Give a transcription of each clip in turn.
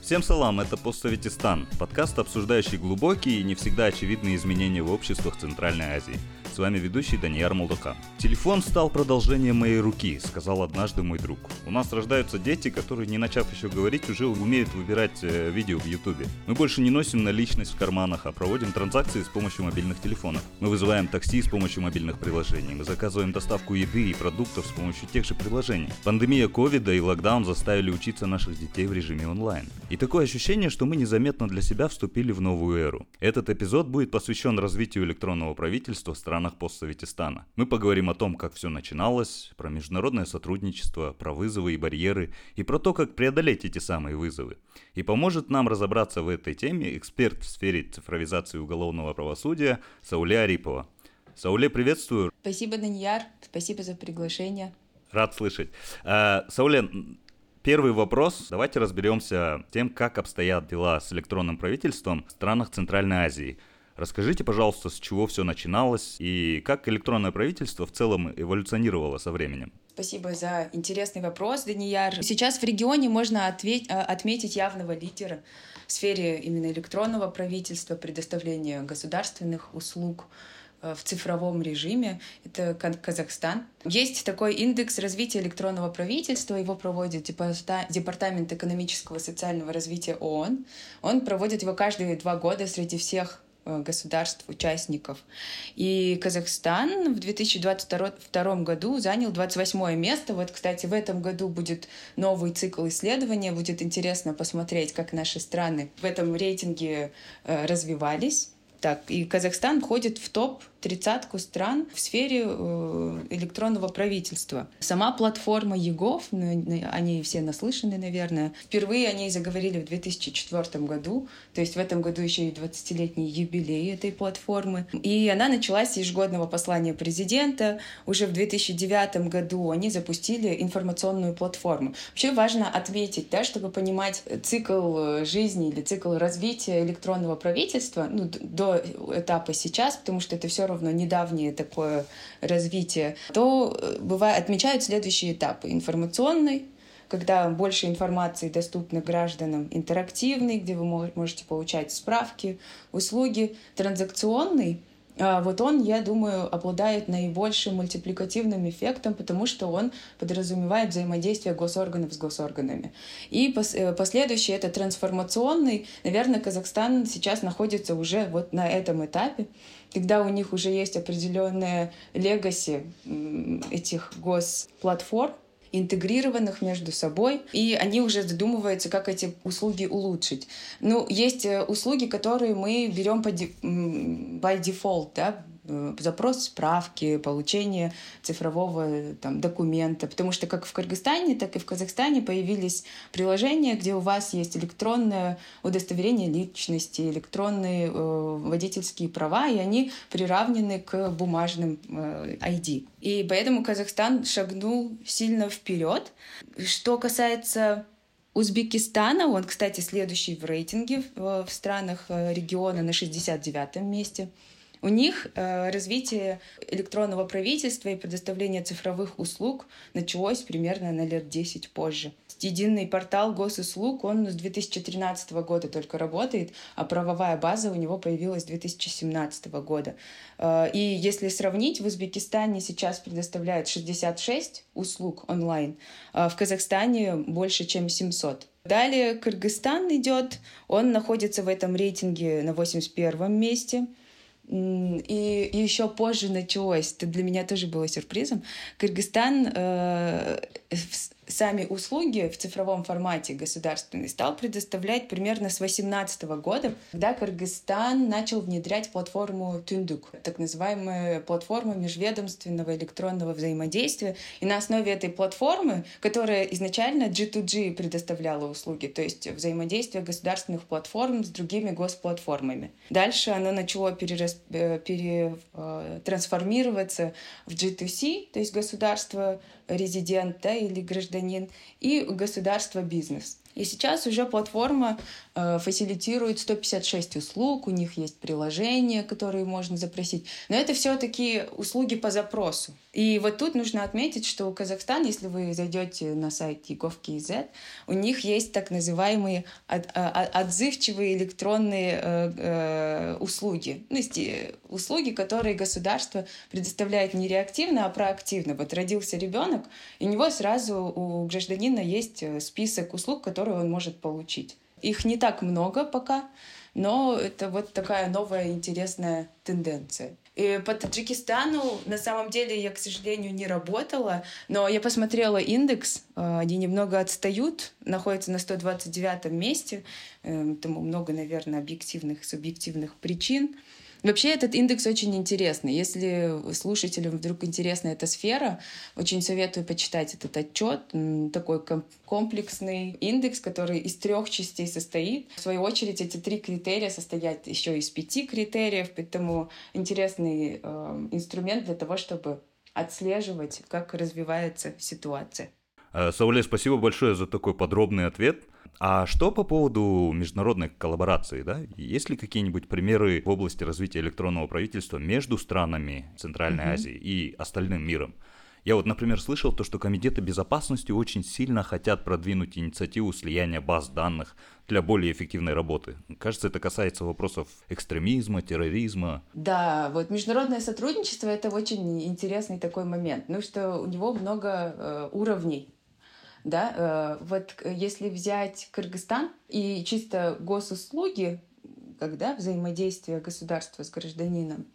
Всем салам, это Постсоветистан, подкаст, обсуждающий глубокие и не всегда очевидные изменения в обществах Центральной Азии – с вами ведущий Даниэр Молдока. Телефон стал продолжением моей руки, сказал однажды мой друг. У нас рождаются дети, которые, не начав еще говорить, уже умеют выбирать э, видео в Ютубе. Мы больше не носим наличность в карманах, а проводим транзакции с помощью мобильных телефонов. Мы вызываем такси с помощью мобильных приложений. Мы заказываем доставку еды и продуктов с помощью тех же приложений. Пандемия ковида и локдаун заставили учиться наших детей в режиме онлайн. И такое ощущение, что мы незаметно для себя вступили в новую эру. Этот эпизод будет посвящен развитию электронного правительства в странах странах постсоветистана. Мы поговорим о том, как все начиналось, про международное сотрудничество, про вызовы и барьеры, и про то, как преодолеть эти самые вызовы. И поможет нам разобраться в этой теме эксперт в сфере цифровизации уголовного правосудия Сауле Арипова. Сауле, приветствую. Спасибо, Даньяр. Спасибо за приглашение. Рад слышать. А, Сауле, Первый вопрос. Давайте разберемся тем, как обстоят дела с электронным правительством в странах Центральной Азии. Расскажите, пожалуйста, с чего все начиналось и как электронное правительство в целом эволюционировало со временем? Спасибо за интересный вопрос, Данияр. Сейчас в регионе можно ответь, а, отметить явного лидера в сфере именно электронного правительства, предоставления государственных услуг э, в цифровом режиме. Это Казахстан. Есть такой индекс развития электронного правительства. Его проводит Департамент экономического и социального развития ООН. Он проводит его каждые два года среди всех Э, государств-участников. И Казахстан в 2022 году занял 28 место. Вот, кстати, в этом году будет новый цикл исследования. Будет интересно посмотреть, как наши страны в этом рейтинге э, развивались. Так, и Казахстан входит в топ тридцатку стран в сфере э, электронного правительства. Сама платформа ЕГОВ, ну, они все наслышаны, наверное, впервые о ней заговорили в 2004 году, то есть в этом году еще и 20-летний юбилей этой платформы. И она началась с ежегодного послания президента. Уже в 2009 году они запустили информационную платформу. Вообще важно отметить, да, чтобы понимать цикл жизни или цикл развития электронного правительства ну, до этапа сейчас, потому что это все равно недавнее такое развитие, то э, бывает, отмечают следующие этапы. Информационный, когда больше информации доступно гражданам, интерактивный, где вы можете получать справки, услуги, транзакционный, а, вот он, я думаю, обладает наибольшим мультипликативным эффектом, потому что он подразумевает взаимодействие госорганов с госорганами. И э, последующий это трансформационный. Наверное, Казахстан сейчас находится уже вот на этом этапе, когда у них уже есть определенная легаси этих госплатформ, интегрированных между собой, и они уже задумываются, как эти услуги улучшить. Ну, есть э, услуги, которые мы берем по by default, да, запрос справки, получение цифрового там, документа. Потому что как в Кыргызстане, так и в Казахстане появились приложения, где у вас есть электронное удостоверение личности, электронные э, водительские права, и они приравнены к бумажным э, ID. И поэтому Казахстан шагнул сильно вперед. Что касается Узбекистана, он, кстати, следующий в рейтинге в, в странах э, региона на 69 месте. У них э, развитие электронного правительства и предоставление цифровых услуг началось примерно на лет 10 позже. Единый портал госуслуг, он с 2013 года только работает, а правовая база у него появилась с 2017 года. Э, и если сравнить, в Узбекистане сейчас предоставляют 66 услуг онлайн, а в Казахстане больше, чем 700. Далее Кыргызстан идет, он находится в этом рейтинге на 81 месте. И, еще позже началось, это для меня тоже было сюрпризом. Кыргызстан э, сами услуги в цифровом формате государственный стал предоставлять примерно с 2018 года, когда Кыргызстан начал внедрять платформу Тундук, так называемая платформа межведомственного электронного взаимодействия. И на основе этой платформы, которая изначально G2G предоставляла услуги, то есть взаимодействие государственных платформ с другими госплатформами. Дальше оно начало перерас... Э, пере... Э, в G2C, то есть государство резидент да, или гражданин, и государство бизнес. И сейчас уже платформа э, фасилитирует 156 услуг, у них есть приложения, которые можно запросить. Но это все-таки услуги по запросу. И вот тут нужно отметить, что у Казахстана, если вы зайдете на сайт Егов.кз, у них есть так называемые от, а, а, отзывчивые электронные э, э, услуги. Ну, есть э, услуги, которые государство предоставляет не реактивно, а проактивно. Вот родился ребенок, и у него сразу у гражданина есть э, список услуг, которые он может получить. Их не так много пока, но это вот такая новая интересная тенденция. И по Таджикистану на самом деле я, к сожалению, не работала, но я посмотрела индекс, э, они немного отстают, находятся на 129 месте, тому много, наверное, объективных, субъективных причин. Вообще этот индекс очень интересный. Если слушателям вдруг интересна эта сфера, очень советую почитать этот отчет. Такой комплексный индекс, который из трех частей состоит. В свою очередь эти три критерия состоят еще из пяти критериев, поэтому интересный э, инструмент для того, чтобы отслеживать, как развивается ситуация. Э, Сауле, спасибо большое за такой подробный ответ. А что по поводу международной коллаборации, да? Есть ли какие-нибудь примеры в области развития электронного правительства между странами Центральной uh-huh. Азии и остальным миром? Я вот, например, слышал то, что комитеты безопасности очень сильно хотят продвинуть инициативу слияния баз данных для более эффективной работы. Кажется, это касается вопросов экстремизма, терроризма. Да, вот международное сотрудничество это очень интересный такой момент, ну что у него много э, уровней да, э, вот если взять Кыргызстан и чисто госуслуги, когда взаимодействие государства с гражданином,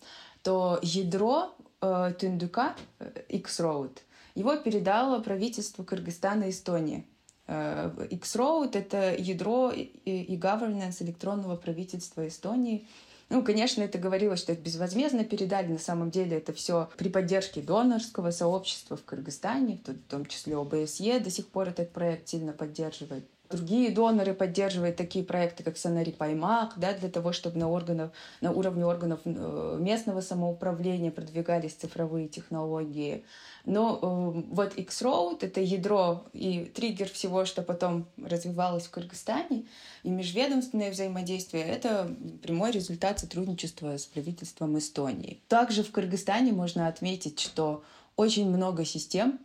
то ядро э, Тундука, э, X-Road, его передало правительству Кыргызстана и Эстонии. Э, X-Road — это ядро и governance электронного правительства Эстонии — ну, конечно, это говорилось, что это безвозмездно передали. На самом деле это все при поддержке донорского сообщества в Кыргызстане, в том числе ОБСЕ до сих пор этот проект сильно поддерживает. Другие доноры поддерживают такие проекты, как Санари Паймак, да, для того, чтобы на, органов, на уровне органов э, местного самоуправления продвигались цифровые технологии. Но э, вот X-Road — это ядро и триггер всего, что потом развивалось в Кыргызстане, и межведомственное взаимодействие — это прямой результат сотрудничества с правительством Эстонии. Также в Кыргызстане можно отметить, что очень много систем,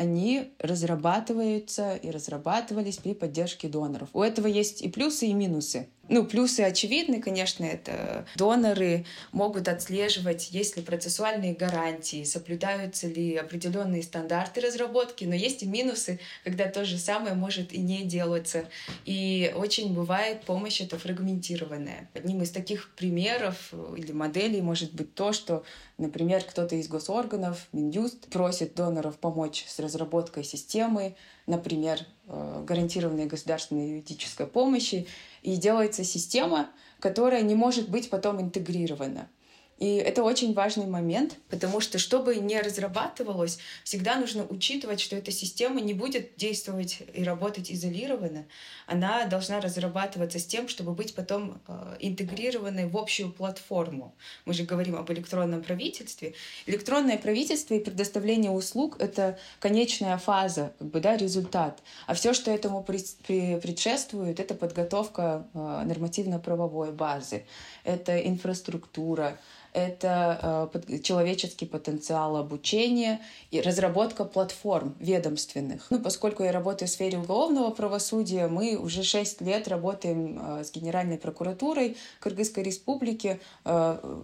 они разрабатываются и разрабатывались при поддержке доноров. У этого есть и плюсы, и минусы. Ну, плюсы очевидны, конечно, это доноры могут отслеживать, есть ли процессуальные гарантии, соблюдаются ли определенные стандарты разработки, но есть и минусы, когда то же самое может и не делаться. И очень бывает помощь это фрагментированная. Одним из таких примеров или моделей может быть то, что, например, кто-то из госорганов, Минюст, просит доноров помочь с разработкой системы, например, э, гарантированной государственной юридической помощи, и делается система, которая не может быть потом интегрирована. И это очень важный момент, потому что, чтобы не разрабатывалось, всегда нужно учитывать, что эта система не будет действовать и работать изолированно. Она должна разрабатываться с тем, чтобы быть потом э, интегрированной в общую платформу. Мы же говорим об электронном правительстве. Электронное правительство и предоставление услуг — это конечная фаза, как бы, да, результат. А все, что этому предшествует, это подготовка э, нормативно-правовой базы, это инфраструктура, это э, человеческий потенциал обучения и разработка платформ ведомственных. Ну, поскольку я работаю в сфере уголовного правосудия, мы уже шесть лет работаем э, с Генеральной прокуратурой Кыргызской республики, э,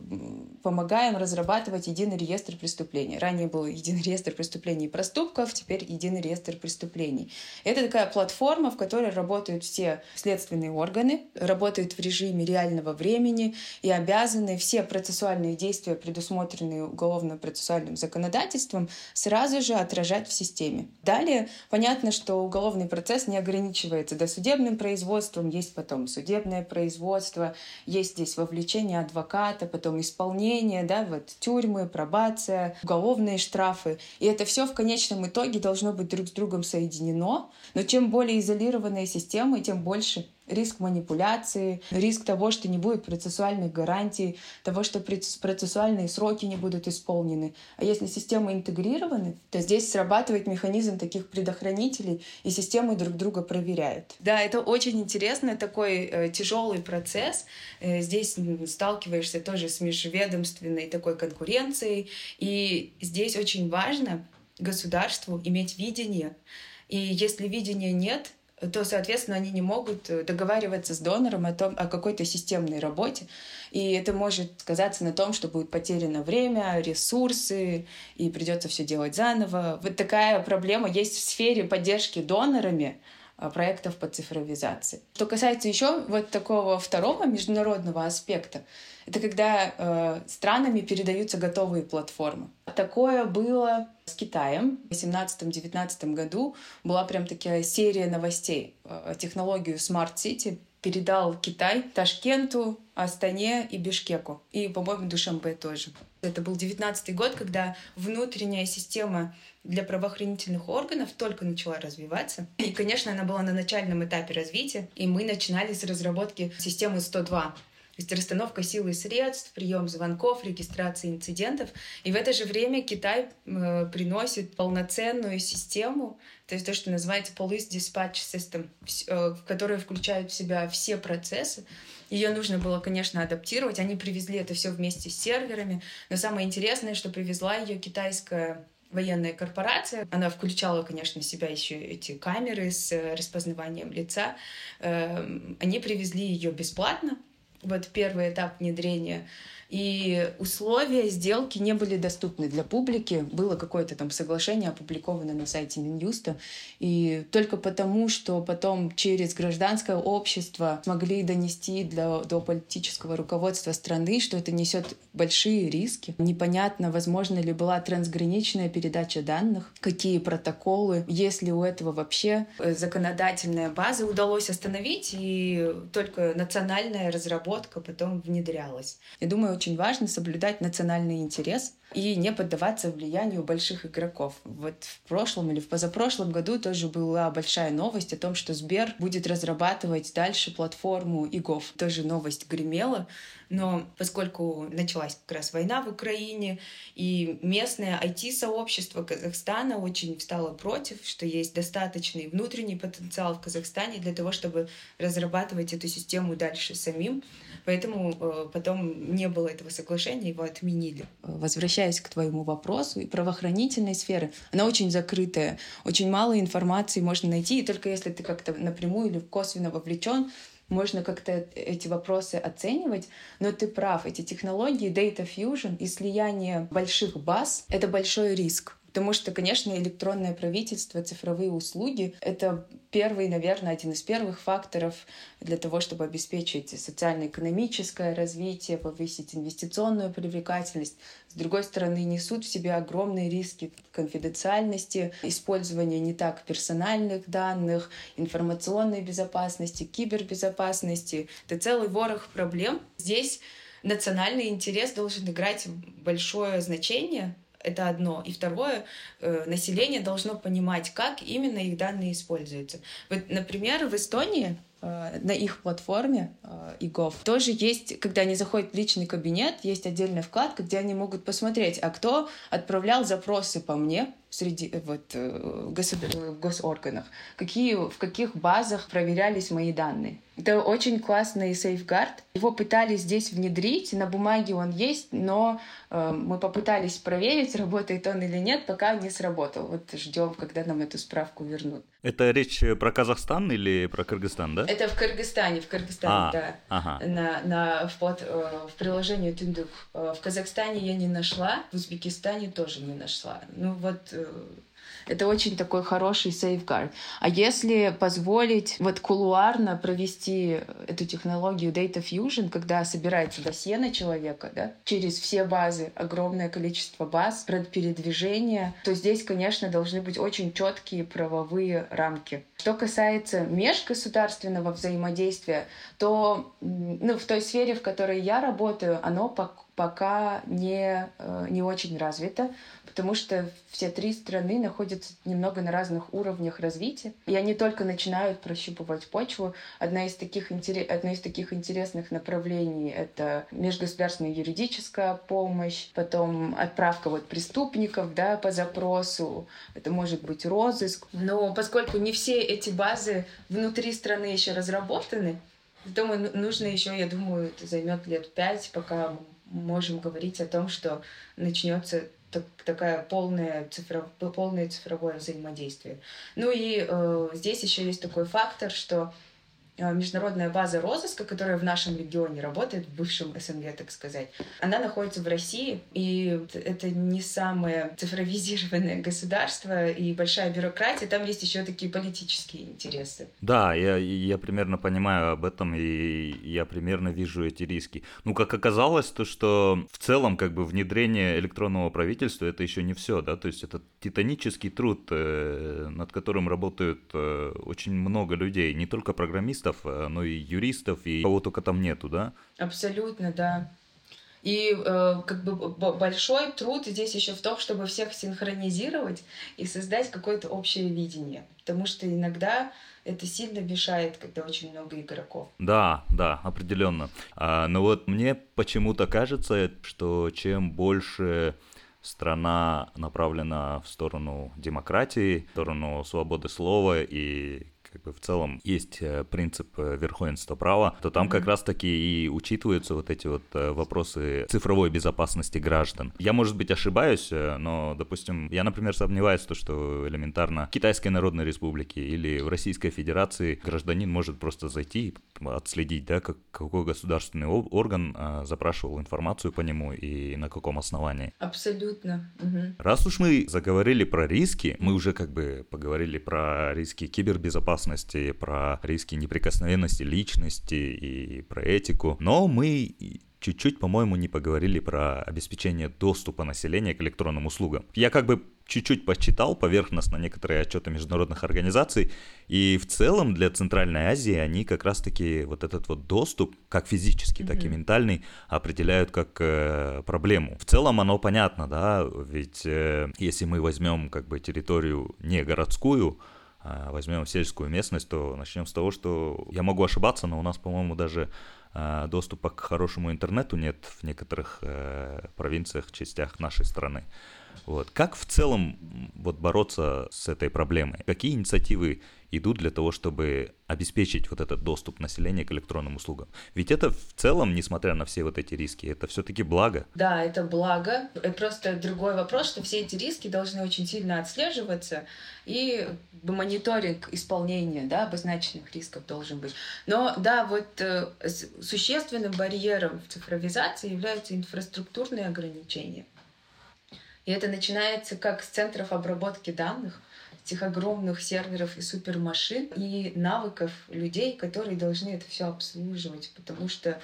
помогаем разрабатывать единый реестр преступлений. Ранее был единый реестр преступлений и проступков, теперь единый реестр преступлений. Это такая платформа, в которой работают все следственные органы, работают в режиме реального времени и обязаны все процессуальные процессуальные действия, предусмотренные уголовно-процессуальным законодательством, сразу же отражать в системе. Далее, понятно, что уголовный процесс не ограничивается досудебным производством, есть потом судебное производство, есть здесь вовлечение адвоката, потом исполнение, да, вот тюрьмы, пробация, уголовные штрафы. И это все в конечном итоге должно быть друг с другом соединено. Но чем более изолированная система, тем больше риск манипуляции, риск того, что не будет процессуальных гарантий, того, что процессуальные сроки не будут исполнены. А если системы интегрированы, то здесь срабатывает механизм таких предохранителей, и системы друг друга проверяют. Да, это очень интересный такой э, тяжелый процесс. Э, здесь сталкиваешься тоже с межведомственной такой конкуренцией, и здесь очень важно государству иметь видение. И если видения нет, то, соответственно, они не могут э, договариваться с донором о, том, о какой-то системной работе. И это может сказаться на том, что будет потеряно время, ресурсы, и придется все делать заново. Вот такая проблема есть в сфере поддержки донорами проектов по цифровизации. Что касается еще вот такого второго международного аспекта, это когда э, странами передаются готовые платформы. Такое было с Китаем. В 2018-2019 году была прям такая серия новостей. Э, технологию Smart City передал Китай Ташкенту, Астане и Бишкеку. И, по-моему, Душамбе тоже. Это был 19 год, когда внутренняя система для правоохранительных органов только начала развиваться. И, конечно, она была на начальном этапе развития. И мы начинали с разработки системы 102 то есть расстановка сил и средств, прием звонков, регистрация инцидентов. И в это же время Китай э, приносит полноценную систему, то есть то, что называется Police Dispatch System, э, которая включает в себя все процессы. Ее нужно было, конечно, адаптировать. Они привезли это все вместе с серверами. Но самое интересное, что привезла ее китайская военная корпорация. Она включала, конечно, в себя еще эти камеры с э, распознаванием лица. Эм, они привезли ее бесплатно, вот первый этап внедрения и условия сделки не были доступны для публики. Было какое-то там соглашение опубликовано на сайте Минюста. И только потому, что потом через гражданское общество смогли донести для, до политического руководства страны, что это несет большие риски. Непонятно, возможно ли была трансграничная передача данных, какие протоколы, есть ли у этого вообще э, законодательная база удалось остановить, и только национальная разработка потом внедрялась. Я думаю, очень важно соблюдать национальный интерес и не поддаваться влиянию больших игроков. Вот в прошлом или в позапрошлом году тоже была большая новость о том, что Сбер будет разрабатывать дальше платформу ИГОВ. Тоже новость гремела, но поскольку началась как раз война в Украине, и местное IT-сообщество Казахстана очень встало против, что есть достаточный внутренний потенциал в Казахстане для того, чтобы разрабатывать эту систему дальше самим, Поэтому э, потом не было этого соглашения, его отменили. Возвращаясь к твоему вопросу, и правоохранительной сферы, она очень закрытая, очень мало информации можно найти, и только если ты как-то напрямую или косвенно вовлечен, можно как-то эти вопросы оценивать, но ты прав, эти технологии Data Fusion и слияние больших баз — это большой риск. Потому что, конечно, электронное правительство, цифровые услуги — это первый, наверное, один из первых факторов для того, чтобы обеспечить социально-экономическое развитие, повысить инвестиционную привлекательность. С другой стороны, несут в себе огромные риски конфиденциальности, использования не так персональных данных, информационной безопасности, кибербезопасности. Это целый ворох проблем. Здесь национальный интерес должен играть большое значение, это одно. И второе, э, население должно понимать, как именно их данные используются. Вот, например, в Эстонии на их платформе ИГОВ. Э, Тоже есть, когда они заходят в личный кабинет, есть отдельная вкладка, где они могут посмотреть, а кто отправлял запросы по мне, среди э, вот, э. Э, госорганах, какие, в каких базах проверялись мои данные. Это очень классный сейфгард. Его пытались здесь внедрить, на бумаге он есть, но э, мы попытались проверить, работает он или нет, пока не сработал. Вот ждем, когда нам эту справку вернут. Это речь про Казахстан или про Кыргызстан, да? Это в Кыргызстане, в Кыргызстане, а, да. Ага. На, на, в, под, в приложении Тюндук. В Казахстане я не нашла, в Узбекистане тоже не нашла. Ну вот это очень такой хороший сейфгард. А если позволить вот кулуарно провести эту технологию Data Fusion, когда собирается досье на человека, да, через все базы, огромное количество баз, передвижения, то здесь, конечно, должны быть очень четкие правовые рамки. Что касается межгосударственного взаимодействия, то ну, в той сфере, в которой я работаю, оно пока не, э, не очень развита, потому что все три страны находятся немного на разных уровнях развития, и они только начинают прощупывать почву. Одна из таких, одно из таких интересных направлений — это межгосударственная юридическая помощь, потом отправка вот преступников да, по запросу, это может быть розыск. Но поскольку не все эти базы внутри страны еще разработаны, Думаю, ну, нужно еще, я думаю, это займет лет пять, пока можем говорить о том, что начнется так, такая полная цифров, полное цифровое взаимодействие. Ну и э, здесь еще есть такой фактор, что международная база розыска, которая в нашем регионе работает, в бывшем СНГ, так сказать, она находится в России, и это не самое цифровизированное государство и большая бюрократия, там есть еще такие политические интересы. Да, я, я примерно понимаю об этом, и я примерно вижу эти риски. Ну, как оказалось, то, что в целом, как бы, внедрение электронного правительства, это еще не все, да, то есть это титанический труд, э, над которым работают э, очень много людей, не только программисты, программистов, э, но и юристов, и кого только там нету, да? Абсолютно, да. И э, как бы большой труд здесь еще в том, чтобы всех синхронизировать и создать какое-то общее видение. Потому что иногда это сильно мешает, когда очень много игроков. Да, да, определенно. А, но вот мне почему-то кажется, что чем больше страна направлена в сторону демократии, в сторону свободы слова и как бы в целом есть э, принцип э, верховенства права, то там как раз-таки и учитываются вот эти вот э, вопросы цифровой безопасности граждан. Я, может быть, ошибаюсь, но, допустим, я, например, сомневаюсь в том, что элементарно в Китайской Народной Республике или в Российской Федерации гражданин может просто зайти и отследить, да, как, какой государственный орган запрашивал информацию по нему и на каком основании. Абсолютно. Угу. Раз уж мы заговорили про риски, мы уже как бы поговорили про риски кибербезопасности, безопасности, про риски неприкосновенности личности и про этику. Но мы чуть-чуть, по-моему, не поговорили про обеспечение доступа населения к электронным услугам. Я как бы чуть-чуть почитал поверхностно некоторые отчеты международных организаций, и в целом для Центральной Азии они как раз-таки вот этот вот доступ, как физический, mm-hmm. так и ментальный, определяют как э, проблему. В целом оно понятно, да, ведь э, если мы возьмем как бы территорию не городскую, возьмем сельскую местность, то начнем с того, что я могу ошибаться, но у нас, по-моему, даже а, доступа к хорошему интернету нет в некоторых э, провинциях, частях нашей страны. Вот. Как в целом вот бороться с этой проблемой? Какие инициативы идут для того, чтобы обеспечить вот этот доступ населения к электронным услугам. Ведь это в целом, несмотря на все вот эти риски, это все-таки благо. Да, это благо. Это просто другой вопрос, что все эти риски должны очень сильно отслеживаться, и мониторинг исполнения да, обозначенных рисков должен быть. Но да, вот э, существенным барьером в цифровизации являются инфраструктурные ограничения. И это начинается как с центров обработки данных, этих огромных серверов и супермашин и навыков людей, которые должны это все обслуживать, потому что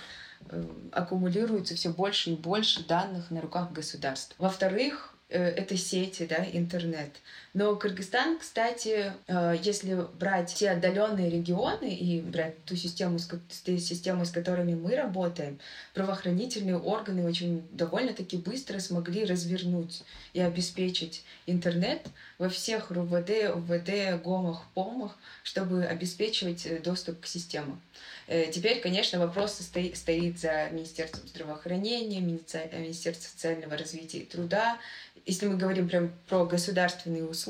э, аккумулируется все больше и больше данных на руках государств. Во-вторых, Э, это сети, да, интернет. Но Кыргызстан, кстати, э, если брать те отдаленные регионы и брать ту систему, с, систему, с которыми мы работаем, правоохранительные органы очень довольно-таки быстро смогли развернуть и обеспечить интернет во всех РУВД, УВД, ГОМах, ПОМах, чтобы обеспечивать э, доступ к системам. Теперь, конечно, вопрос стоит за Министерством здравоохранения, Министерством социального развития и труда, если мы говорим прям про государственные услуги,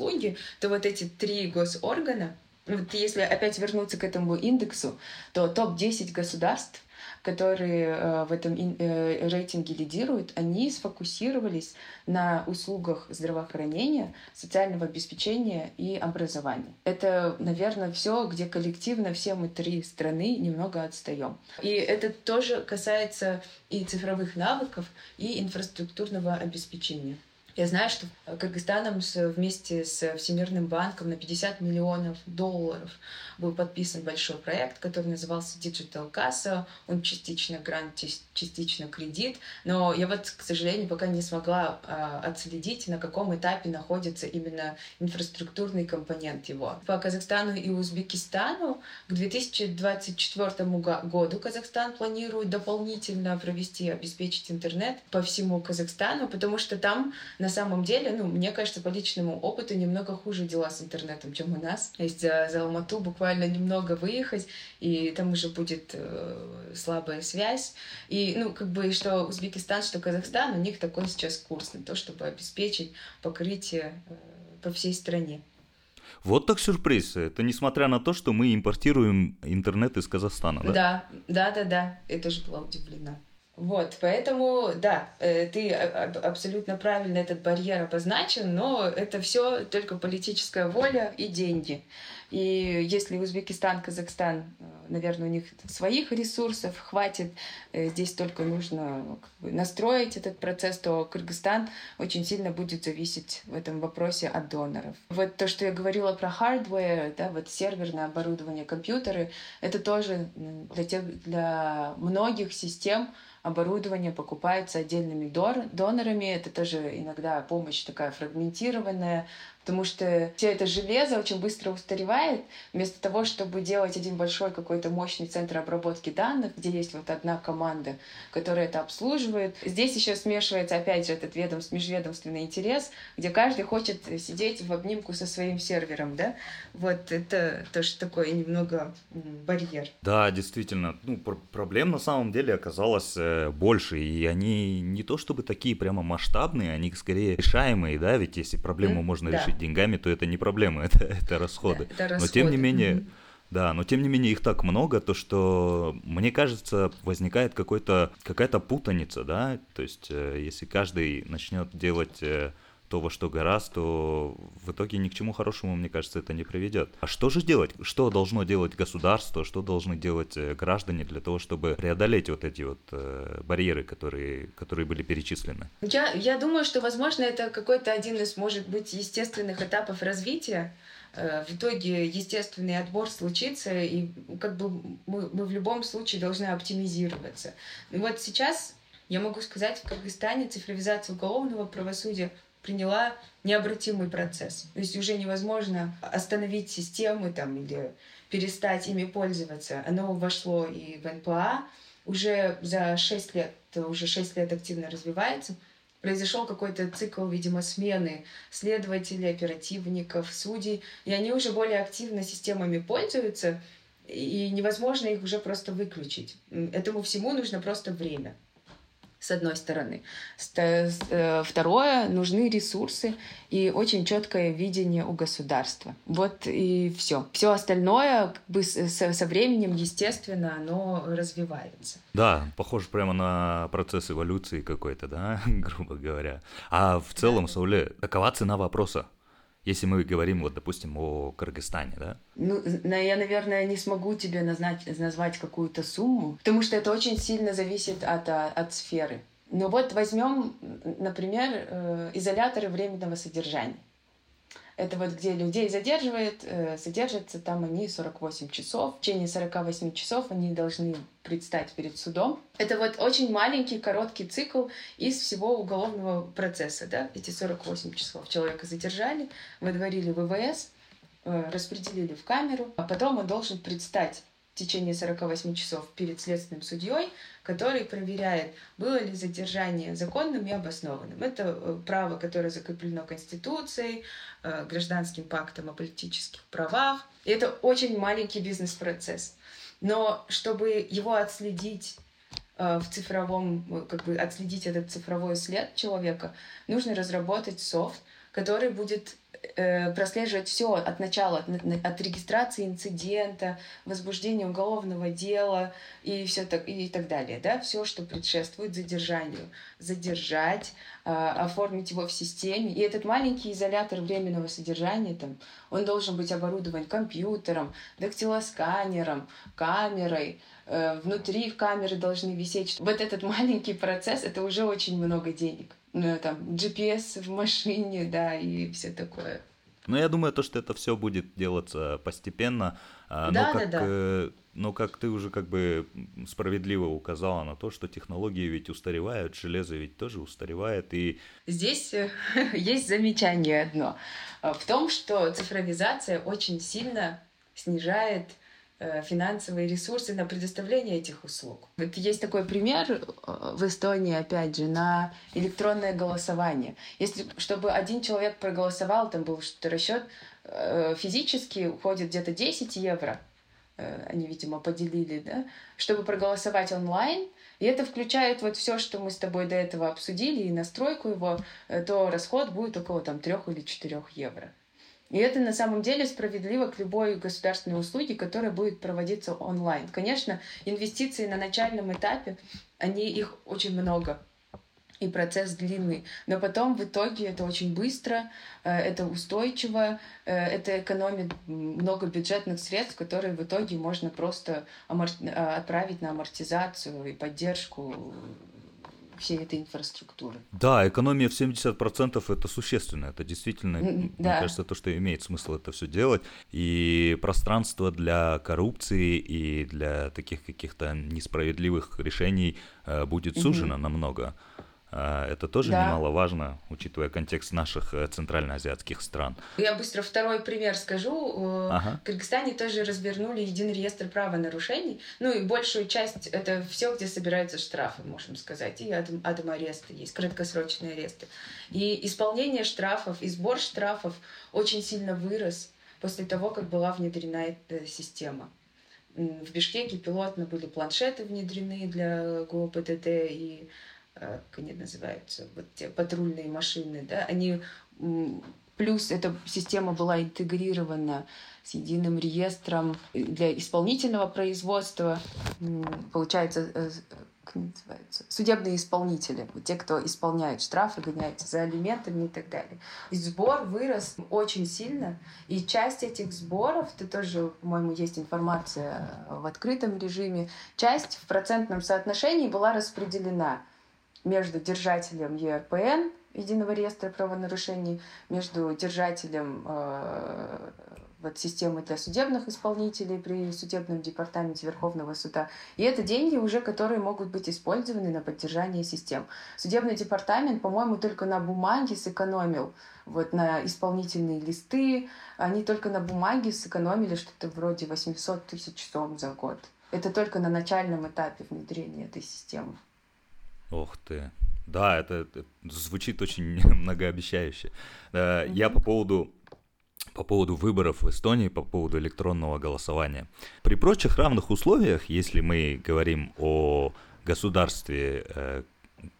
то вот эти три госоргана, вот если опять вернуться к этому индексу, то топ-10 государств, которые э, в этом э, рейтинге лидируют, они сфокусировались на услугах здравоохранения, социального обеспечения и образования. Это, наверное, все, где коллективно все мы три страны немного отстаем. И это тоже касается и цифровых навыков, и инфраструктурного обеспечения. Я знаю, что Кыргызстаном вместе с Всемирным банком на 50 миллионов долларов был подписан большой проект, который назывался Digital Casa. Он частично грант, частично кредит. Но я вот, к сожалению, пока не смогла а, отследить, на каком этапе находится именно инфраструктурный компонент его. По Казахстану и Узбекистану к 2024 году Казахстан планирует дополнительно провести, обеспечить интернет по всему Казахстану, потому что там на самом деле, ну, мне кажется, по личному опыту немного хуже дела с интернетом, чем у нас. Есть за, за Алмату буквально немного выехать, и там уже будет э, слабая связь. И, ну, как бы, что Узбекистан, что Казахстан, у них такой сейчас курс на то, чтобы обеспечить покрытие э, по всей стране. Вот так сюрприз. Это несмотря на то, что мы импортируем интернет из Казахстана, да? Да, да, да, да. Я тоже была удивлена. Вот, поэтому, да, э, ты абсолютно правильно этот барьер обозначил, но это все только политическая воля и деньги. И если Узбекистан, Казахстан, э, наверное, у них своих ресурсов хватит, э, здесь только нужно бы, настроить этот процесс, то Кыргызстан очень сильно будет зависеть в этом вопросе от доноров. Вот то, что я говорила про hardware, да, вот серверное оборудование, компьютеры, это тоже для, тех, для многих систем оборудование покупается отдельными донорами. Это тоже иногда помощь такая фрагментированная, потому что все это железо очень быстро устаревает. Вместо того, чтобы делать один большой какой-то мощный центр обработки данных, где есть вот одна команда, которая это обслуживает, здесь еще смешивается, опять же, этот ведомств, межведомственный интерес, где каждый хочет сидеть в обнимку со своим сервером, да? Вот это тоже такой немного барьер. Да, действительно. Ну, пр проблем на самом деле оказалось э, больше, и они не то чтобы такие прямо масштабные, они скорее решаемые, да, ведь если проблему mm, можно да. решить деньгами, то это не проблема, это, это расходы. Да, это расходы. Но тем не менее, mm-hmm. да, но тем не менее их так много, то что мне кажется возникает какой-то какая-то путаница, да, то есть э, если каждый начнет делать э, то, во что гораздо, то в итоге ни к чему хорошему, мне кажется, это не приведет. А что же делать? Что должно делать государство, что должны делать э, граждане для того, чтобы преодолеть вот эти вот э, барьеры, которые, которые были перечислены? Я, я думаю, что, возможно, это какой-то один из, может быть, естественных этапов развития, э, в итоге естественный отбор случится, и как бы мы, мы в любом случае должны оптимизироваться. И вот сейчас я могу сказать, в Кыргызстане цифровизация уголовного правосудия приняла необратимый процесс. То есть уже невозможно остановить системы там, или перестать ими пользоваться. Оно вошло и в НПА. Уже за 6 лет, уже 6 лет активно развивается. Произошел какой-то цикл, видимо, смены следователей, оперативников, судей, и они уже более активно системами пользуются, и невозможно их уже просто выключить. Этому всему нужно просто время с одной стороны. Э, второе, нужны ресурсы и очень четкое видение у государства. Вот и все. Все остальное как бы со, со временем, естественно, оно развивается. Да, похоже прямо на процесс эволюции какой-то, да, грубо говоря. А в целом, да. Сауле, какова цена вопроса? Если мы говорим, вот, допустим, о Кыргызстане, да? Ну, я, наверное, не смогу тебе назвать, назвать какую-то сумму, потому что это очень сильно зависит от, а, от сферы. Но вот возьмем, например, э, изоляторы временного содержания. Это вот где людей задерживают, э, содержатся там они 48 часов. В течение 48 часов они должны предстать перед судом. Это вот очень маленький, короткий цикл из всего уголовного процесса. Да? Эти 48 часов человека задержали, выдворили ВВС, э, распределили в камеру, а потом он должен предстать в течение 48 часов перед следственным судьей, который проверяет, было ли задержание законным и обоснованным. Это э, право, которое закреплено Конституцией, э, гражданским пактом о политических правах. И это очень маленький бизнес-процесс. Но чтобы его отследить э, в цифровом, как бы отследить этот цифровой след человека, нужно разработать софт, который будет э, прослеживать все от начала, от, регистрации инцидента, возбуждения уголовного дела и все так и так далее, да, все, что предшествует задержанию, задержать, э, оформить его в системе. И этот маленький изолятор временного содержания, там, он должен быть оборудован компьютером, дактилосканером, камерой, э, внутри камеры должны висеть. Вот этот маленький процесс, это уже очень много денег. Ну, там, GPS в машине, да, и все такое. Ну, я думаю, то, что это все будет делаться постепенно. А, да, но как, да, да. Э, но как ты уже как бы справедливо указала на то, что технологии ведь устаревают, железо ведь тоже устаревает. И... Здесь э, есть замечание одно. В том, что цифровизация очень сильно снижает финансовые ресурсы на предоставление этих услуг. Вот есть такой пример э, в Эстонии, опять же, на электронное голосование. Если, чтобы один человек проголосовал, там был что-то расчет, э, физически уходит где-то 10 евро, они, видимо, поделили, да, чтобы проголосовать онлайн, и это включает вот все, что мы с тобой до этого обсудили, и настройку его, то расход будет около там трех или четырех евро. И это на самом деле справедливо к любой государственной услуге, которая будет проводиться онлайн. Конечно, инвестиции на начальном этапе, они их очень много, и процесс длинный. Но потом в итоге это очень быстро, э, это устойчиво, э, это экономит много бюджетных средств, которые в итоге можно просто э, отправить на амортизацию и поддержку всей этой инфраструктуры. Да, экономия в 70% это существенно, это действительно, да. мне кажется, то, что имеет смысл это все делать, и пространство для коррупции и для таких каких-то несправедливых решений э, будет сужено угу. намного. А, это тоже да. немаловажно, учитывая контекст наших э, центральноазиатских стран. Я быстро второй пример скажу. Ага. В Кыргызстане тоже развернули единый реестр правонарушений. Ну и большую часть это все, где собираются штрафы, можем сказать. И адом, адом аресты есть, краткосрочные аресты. И исполнение штрафов, и сбор штрафов очень сильно вырос после того, как была внедрена эта система. В Бишкеке пилотно были планшеты внедрены для ГОПДД и Э, как они называются, вот те патрульные машины, да, они плюс эта система была интегрирована с единым реестром для исполнительного производства, получается, э, как называется, судебные исполнители, те, кто исполняет штрафы, гоняются за алиментами и так далее. И сбор вырос очень сильно, и часть этих сборов, это тоже, по-моему, есть информация в открытом режиме, часть в процентном соотношении была распределена между держателем ЕРПН, единого реестра правонарушений, между держателем э, вот, системы для судебных исполнителей при судебном департаменте Верховного суда. И это деньги уже, которые могут быть использованы на поддержание систем. Судебный департамент, по-моему, только на бумаге сэкономил вот на исполнительные листы, они только на бумаге сэкономили что-то вроде 800 тысяч сом за год. Это только на начальном этапе внедрения этой системы. Ох ты. Да, это, это звучит очень многообещающе. Mm-hmm. Я по поводу по поводу выборов в Эстонии, по поводу электронного голосования. При прочих равных условиях, если мы говорим о государстве, э,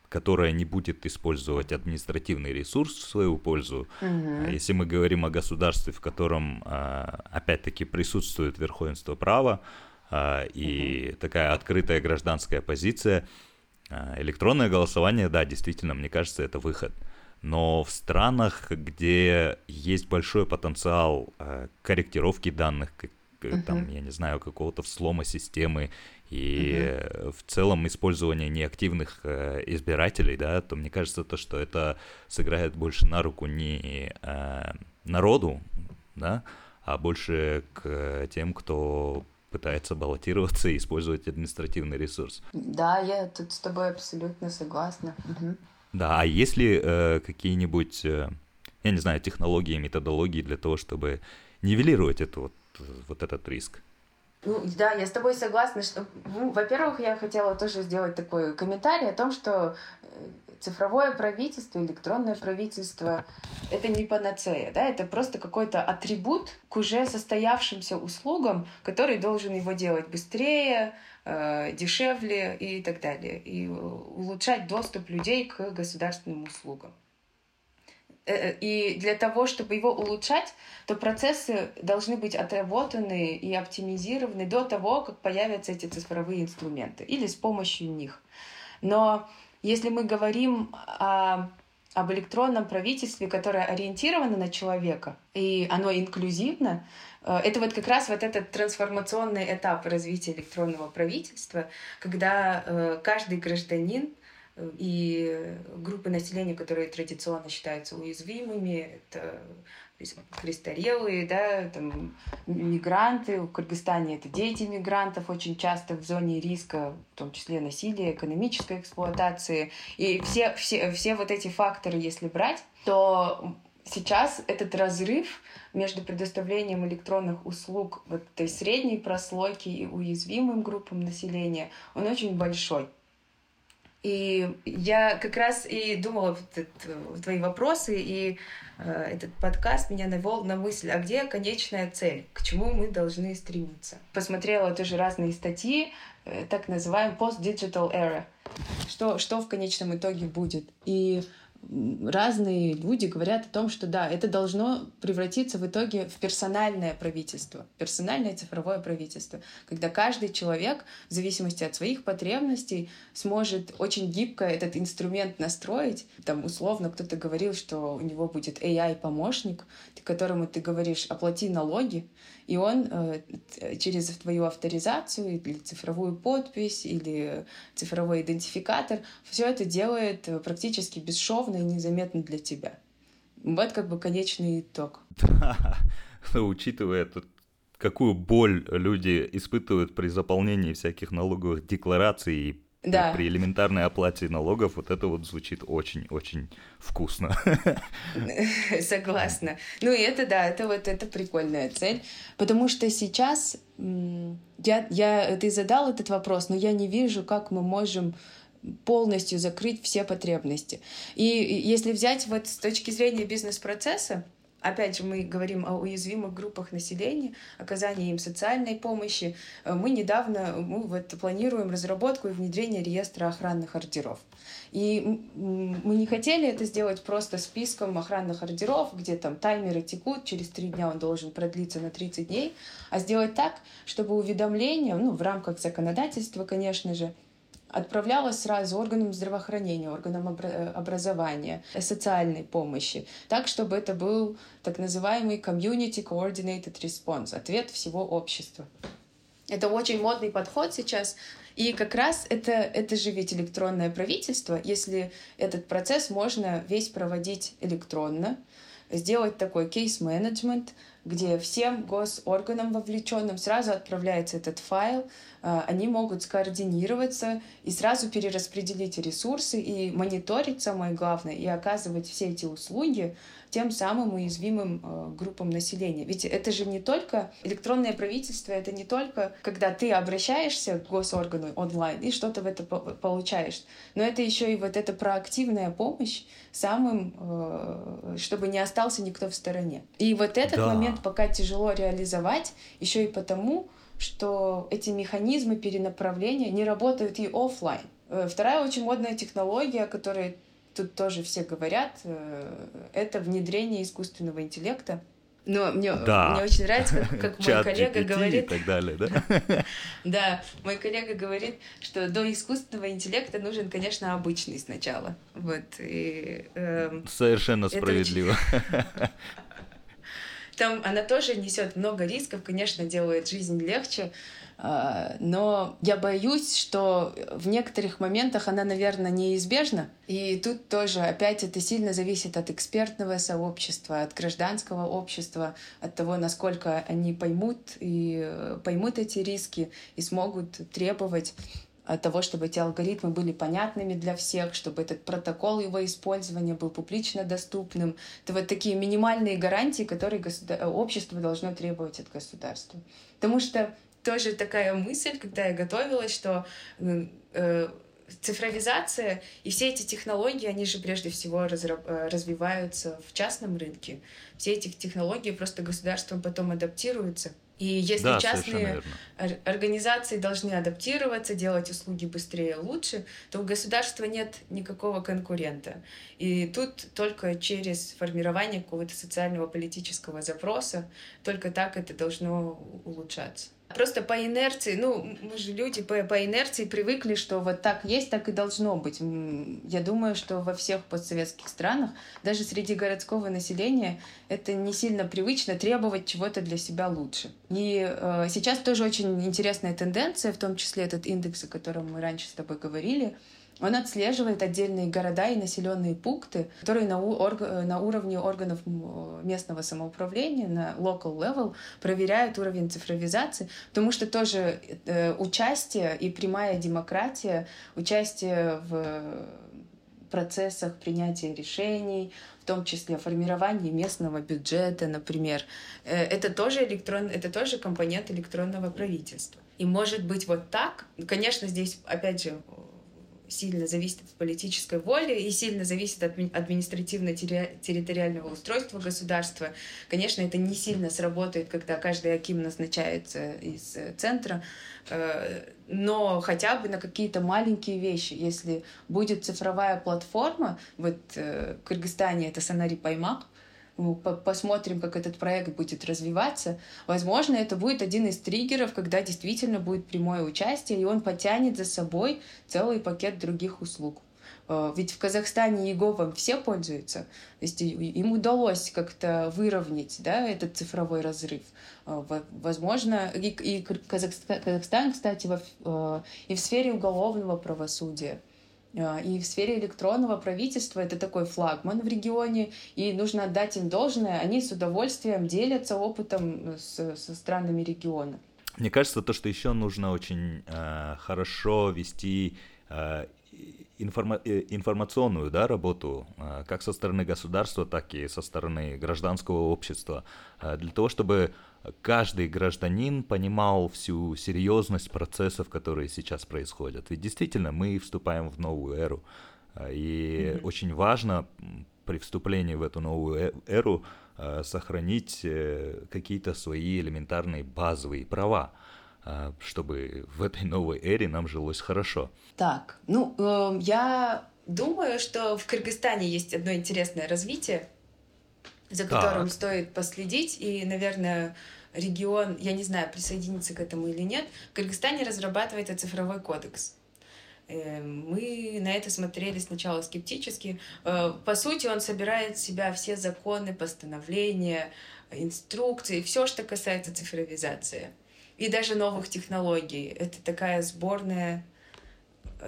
которое не будет использовать административный ресурс в свою пользу, угу. если мы говорим о государстве, в котором опять-таки присутствует верховенство права и угу. такая открытая гражданская позиция, электронное голосование, да, действительно, мне кажется, это выход. Но в странах, где есть большой потенциал э, корректировки данных, uh-huh. там, я не знаю, какого-то взлома системы и uh-huh. в целом использование неактивных э, избирателей, да, то мне кажется, то, что это сыграет больше на руку не э, народу, да, а больше к тем, кто пытается баллотироваться и использовать административный ресурс. Да, я тут с тобой абсолютно согласна. Угу. Да, а есть ли э, какие-нибудь, э, я не знаю, технологии, методологии для того, чтобы нивелировать это вот, вот этот риск? Ну, да, я с тобой согласна, что, ну, во-первых, я хотела тоже сделать такой комментарий о том, что цифровое правительство, электронное правительство — это не панацея, да, это просто какой-то атрибут к уже состоявшимся услугам, который должен его делать быстрее, э, дешевле и так далее, и улучшать доступ людей к государственным услугам. Э, э, и для того, чтобы его улучшать, то процессы должны быть отработаны и оптимизированы до того, как появятся эти цифровые инструменты или с помощью них. Но если мы говорим о, об электронном правительстве, которое ориентировано на человека, и оно инклюзивно, э, это вот как раз вот этот трансформационный этап развития электронного правительства, когда э, каждый гражданин и группы населения, которые традиционно считаются уязвимыми, это престарелые, да, там, мигранты. В Кыргызстане это дети мигрантов очень часто в зоне риска, в том числе насилия, экономической эксплуатации. И все, все, все вот эти факторы, если брать, то сейчас этот разрыв между предоставлением электронных услуг вот этой средней прослойки и уязвимым группам населения, он очень большой. И я как раз и думала в твои вопросы, и э, этот подкаст меня навел на мысль, а где конечная цель, к чему мы должны стремиться. Посмотрела тоже разные статьи, э, так называемый post-digital era, что, что в конечном итоге будет. И разные люди говорят о том, что да, это должно превратиться в итоге в персональное правительство, персональное цифровое правительство, когда каждый человек в зависимости от своих потребностей сможет очень гибко этот инструмент настроить. Там условно кто-то говорил, что у него будет AI-помощник, которому ты говоришь «оплати налоги», и он э, через твою авторизацию или цифровую подпись или цифровой идентификатор все это делает э, практически бесшовно и незаметно для тебя. Вот как бы конечный итог. Учитывая тут какую боль люди испытывают при заполнении всяких налоговых деклараций и да. при элементарной оплате налогов вот это вот звучит очень-очень вкусно. Согласна. Ну и это, да, это вот это прикольная цель, потому что сейчас я, я, ты задал этот вопрос, но я не вижу, как мы можем полностью закрыть все потребности. И если взять вот с точки зрения бизнес-процесса, Опять же, мы говорим о уязвимых группах населения, оказании им социальной помощи. Э, мы недавно мы вот планируем разработку и внедрение реестра охранных ордеров. И мы не хотели это сделать просто списком охранных ордеров, где там таймеры текут, через три дня он должен продлиться на 30 дней, а сделать так, чтобы уведомления, ну, в рамках законодательства, конечно же, отправлялась сразу органам здравоохранения, органам э, образования, социальной помощи, так, чтобы это был так называемый Community Coordinated Response, ответ всего общества. Это очень модный подход сейчас, и как раз это, это же ведь электронное правительство, если этот процесс можно весь проводить электронно, сделать такой кейс-менеджмент, где всем госорганам вовлеченным сразу отправляется этот файл, они могут скоординироваться и сразу перераспределить ресурсы и мониторить, самое главное, и оказывать все эти услуги тем самым уязвимым э, группам населения. Ведь это же не только электронное правительство, это не только когда ты обращаешься к госоргану онлайн и что-то в это получаешь, но это еще и вот эта проактивная помощь самым, э, чтобы не остался никто в стороне. И вот этот да. момент пока тяжело реализовать, еще и потому, что эти механизмы перенаправления не работают и офлайн. Э, вторая очень модная технология, которая тут тоже все говорят, э, это внедрение искусственного интеллекта. Но мне, да. мне очень нравится, как, как мой коллега GPT говорит... и так далее, да? Да, мой коллега говорит, что до искусственного интеллекта нужен, конечно, обычный сначала. Вот, и, э, Совершенно справедливо. Там она тоже несет много рисков, конечно, делает жизнь легче, а, но я боюсь, что в некоторых моментах она, наверное, неизбежна. И тут тоже опять это сильно зависит от экспертного сообщества, от гражданского общества, от того, насколько они поймут и э, поймут эти риски и смогут требовать того, чтобы эти алгоритмы были понятными для всех, чтобы этот протокол его использования был публично доступным. Это вот такие минимальные гарантии, которые государ... общество должно требовать от государства. Потому что тоже такая мысль, когда я готовилась, что э, цифровизация и все эти технологии, они же прежде всего разра... Э, развиваются в частном рынке. Все эти технологии просто государством потом адаптируются и если да, частные организации должны адаптироваться, делать услуги быстрее лучше, то у государства нет никакого конкурента. И тут только через формирование какого-то социального политического запроса, только так это должно улучшаться. Просто по инерции, ну, мы же люди по, по инерции привыкли, что вот так есть, так и должно быть. Я думаю, что во всех постсоветских странах, даже среди городского населения, это не сильно привычно требовать чего-то для себя лучше. И э, сейчас тоже очень интересная тенденция, в том числе этот индекс, о котором мы раньше с тобой говорили, Он отслеживает отдельные города и населенные пункты, которые на, орг... на уровне органов местного самоуправления, на local level, проверяют уровень цифровизации, потому что тоже э, участие и прямая демократия, участие в процессах принятия решений, в том числе формирование местного бюджета, например. Э, это тоже, электрон, это тоже компонент электронного правительства. И может быть вот так, конечно, здесь, опять же, сильно зависит от политической воли и сильно зависит от административно-территориального устройства государства. Конечно, это не сильно сработает, когда каждый Аким назначается из центра, э, но хотя бы на какие-то маленькие вещи. Если будет цифровая платформа, вот э, в Кыргызстане это Санари Паймак, посмотрим, как этот проект будет развиваться. Возможно, это будет один из триггеров, когда действительно будет прямое участие, и он потянет за собой целый пакет других услуг. Э, ведь в Казахстане Еговом все пользуются. То есть им удалось как-то выровнять да, этот цифровой разрыв. Э, возможно, и, и Казахстан, кстати, э, и в сфере уголовного правосудия и в сфере электронного правительства это такой флагман в регионе, и нужно отдать им должное. Они с удовольствием делятся опытом с, со странами региона. Мне кажется, то, что еще нужно очень э, хорошо вести э, информа э, информационную да, работу э, как со стороны государства, так и со стороны гражданского общества, э, для того, чтобы каждый гражданин понимал всю серьезность процессов, которые сейчас происходят. Ведь действительно мы вступаем в новую эру, и mm-hmm. очень важно при вступлении в эту новую эру сохранить какие-то свои элементарные базовые права. А, чтобы в этой новой эре нам жилось хорошо. Так, ну, э, я думаю, что в Кыргызстане есть одно интересное развитие, за которым так. стоит последить, и, наверное, регион, я не знаю, присоединится к этому или нет, в Кыргызстане разрабатывается цифровой кодекс. Э, мы на это смотрели сначала скептически. Э, по сути, он собирает в себя все законы, постановления, инструкции, все, что касается цифровизации и даже новых технологий. Это такая сборная,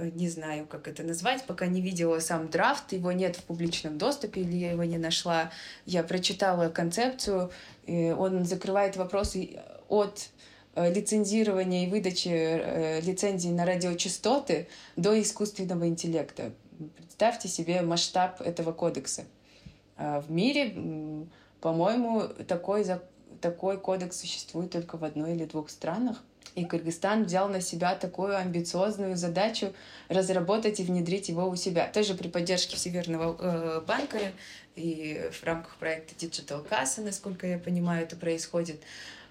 не знаю, как это назвать, пока не видела сам драфт, его нет в публичном доступе, или я его не нашла. Я прочитала концепцию, он закрывает вопросы от э, лицензирования и выдачи э, лицензий на радиочастоты до искусственного интеллекта. Представьте себе масштаб этого кодекса. А в мире, по-моему, такой такой кодекс существует только в одной или двух странах. И Кыргызстан взял на себя такую амбициозную задачу разработать и внедрить его у себя. Тоже при поддержке Всемирного э, банка и в рамках проекта Digital Kassa, насколько я понимаю, это происходит.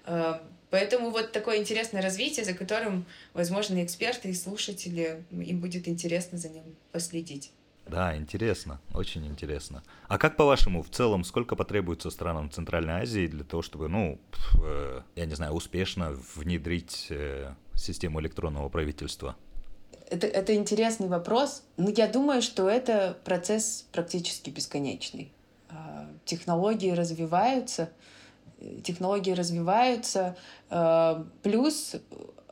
Э, поэтому вот такое интересное развитие, за которым, возможно, эксперты и слушатели, им будет интересно за ним последить. Да, интересно, очень интересно. А как по-вашему, в целом, сколько потребуется странам Центральной Азии для того, чтобы, ну, э, я не знаю, успешно внедрить э, систему электронного правительства? Это, это интересный вопрос. Но я думаю, что это процесс практически бесконечный. А, технологии развиваются, э, технологии развиваются, а, плюс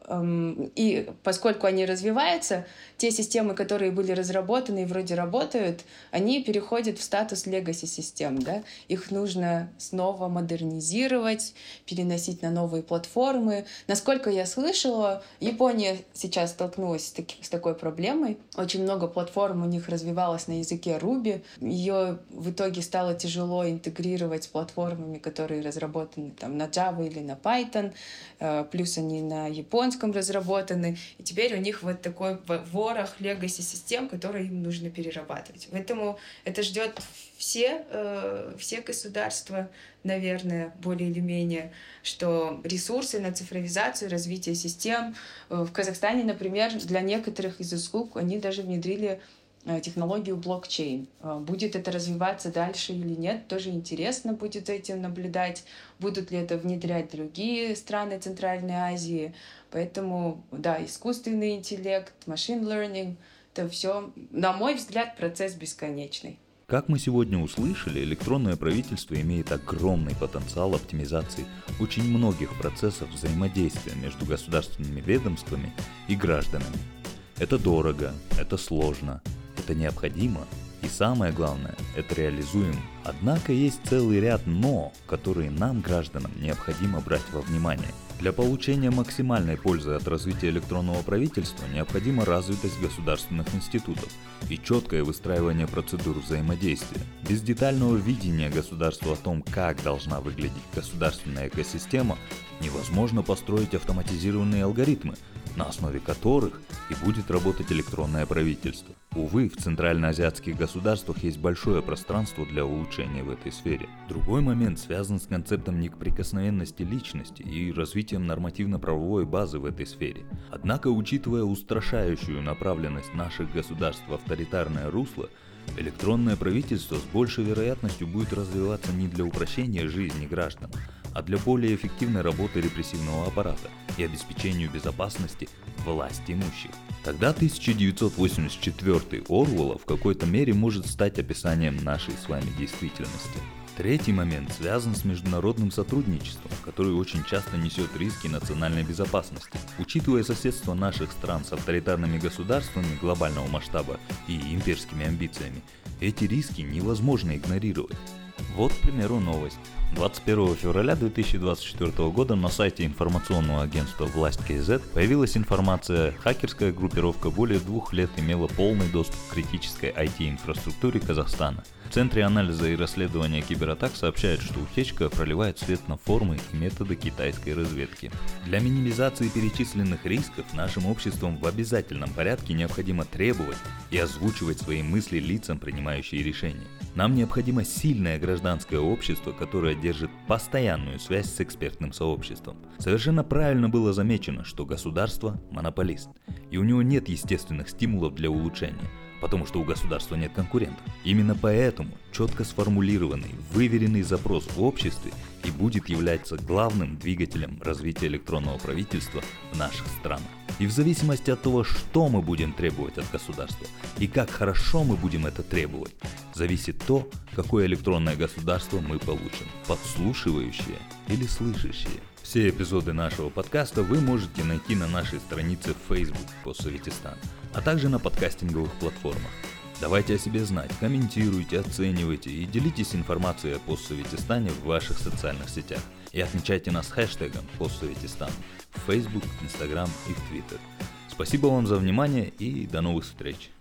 и поскольку они развиваются, те системы, которые были разработаны и вроде работают, они переходят в статус legacy систем, да, их нужно снова модернизировать, переносить на новые платформы. Насколько я слышала, Япония сейчас столкнулась с, таки, с такой проблемой. Очень много платформ у них развивалось на языке Ruby. Ее в итоге стало тяжело интегрировать с платформами, которые разработаны там на Java или на Python, э, плюс они на японском разработаны. И теперь у них вот такой вор ворох легаси систем, которые им нужно перерабатывать. Поэтому это ждет все, э, все государства, наверное, более или менее, что ресурсы на цифровизацию, развитие систем. Э, в Казахстане, например, для некоторых из услуг они даже внедрили технологию блокчейн. Э, будет это развиваться дальше или нет, тоже интересно будет за этим наблюдать. Будут ли это внедрять другие страны Центральной Азии. Поэтому, да, искусственный интеллект, машин learning, это все, на мой взгляд, процесс бесконечный. Как мы сегодня услышали, электронное правительство имеет огромный потенциал оптимизации очень многих процессов взаимодействия между государственными ведомствами и гражданами. Это дорого, это сложно, это необходимо, и самое главное, это реализуем. Однако есть целый ряд «но», которые нам, гражданам, необходимо брать во внимание. Для получения максимальной пользы от развития электронного правительства необходима развитость государственных институтов и четкое выстраивание процедур взаимодействия. Без детального видения государства о том, как должна выглядеть государственная экосистема, невозможно построить автоматизированные алгоритмы, на основе которых и будет работать электронное правительство. Увы, в центральноазиатских государствах есть большое пространство для улучшения в этой сфере. Другой момент связан с концептом неприкосновенности личности и развитием нормативно-правовой базы в этой сфере. Однако, учитывая устрашающую направленность наших государств в авторитарное русло, электронное правительство с большей вероятностью будет развиваться не для упрощения жизни граждан, а для более эффективной работы репрессивного аппарата и обеспечению безопасности власть имущих. Тогда 1984 Орвелла в какой-то мере может стать описанием нашей с вами действительности. Третий момент связан с международным сотрудничеством, которое очень часто несет риски национальной безопасности. Учитывая соседство наших стран с авторитарными государствами глобального масштаба и имперскими амбициями, эти риски невозможно игнорировать. Вот, к примеру, новость. 21 февраля 2024 года на сайте информационного агентства «Власть КЗ» появилась информация, хакерская группировка более двух лет имела полный доступ к критической IT-инфраструктуре Казахстана. В Центре анализа и расследования кибератак сообщают, что утечка проливает свет на формы и методы китайской разведки. Для минимизации перечисленных рисков нашим обществом в обязательном порядке необходимо требовать и озвучивать свои мысли лицам, принимающие решения. Нам необходимо сильное гражданское общество, которое держит постоянную связь с экспертным сообществом. Совершенно правильно было замечено, что государство – монополист, и у него нет естественных стимулов для улучшения – потому что у государства нет конкурентов. Именно поэтому четко сформулированный, выверенный запрос в обществе и будет являться главным двигателем развития электронного правительства в наших странах. И в зависимости от того, что мы будем требовать от государства и как хорошо мы будем это требовать, зависит то, какое электронное государство мы получим, подслушивающее или слышащее. Все эпизоды нашего подкаста вы можете найти на нашей странице в Facebook «Постсоветистан», а также на подкастинговых платформах. Давайте о себе знать, комментируйте, оценивайте и делитесь информацией о постсоветистане в ваших социальных сетях. И отмечайте нас хэштегом постсоветистан в Facebook, Instagram и в Twitter. Спасибо вам за внимание и до новых встреч!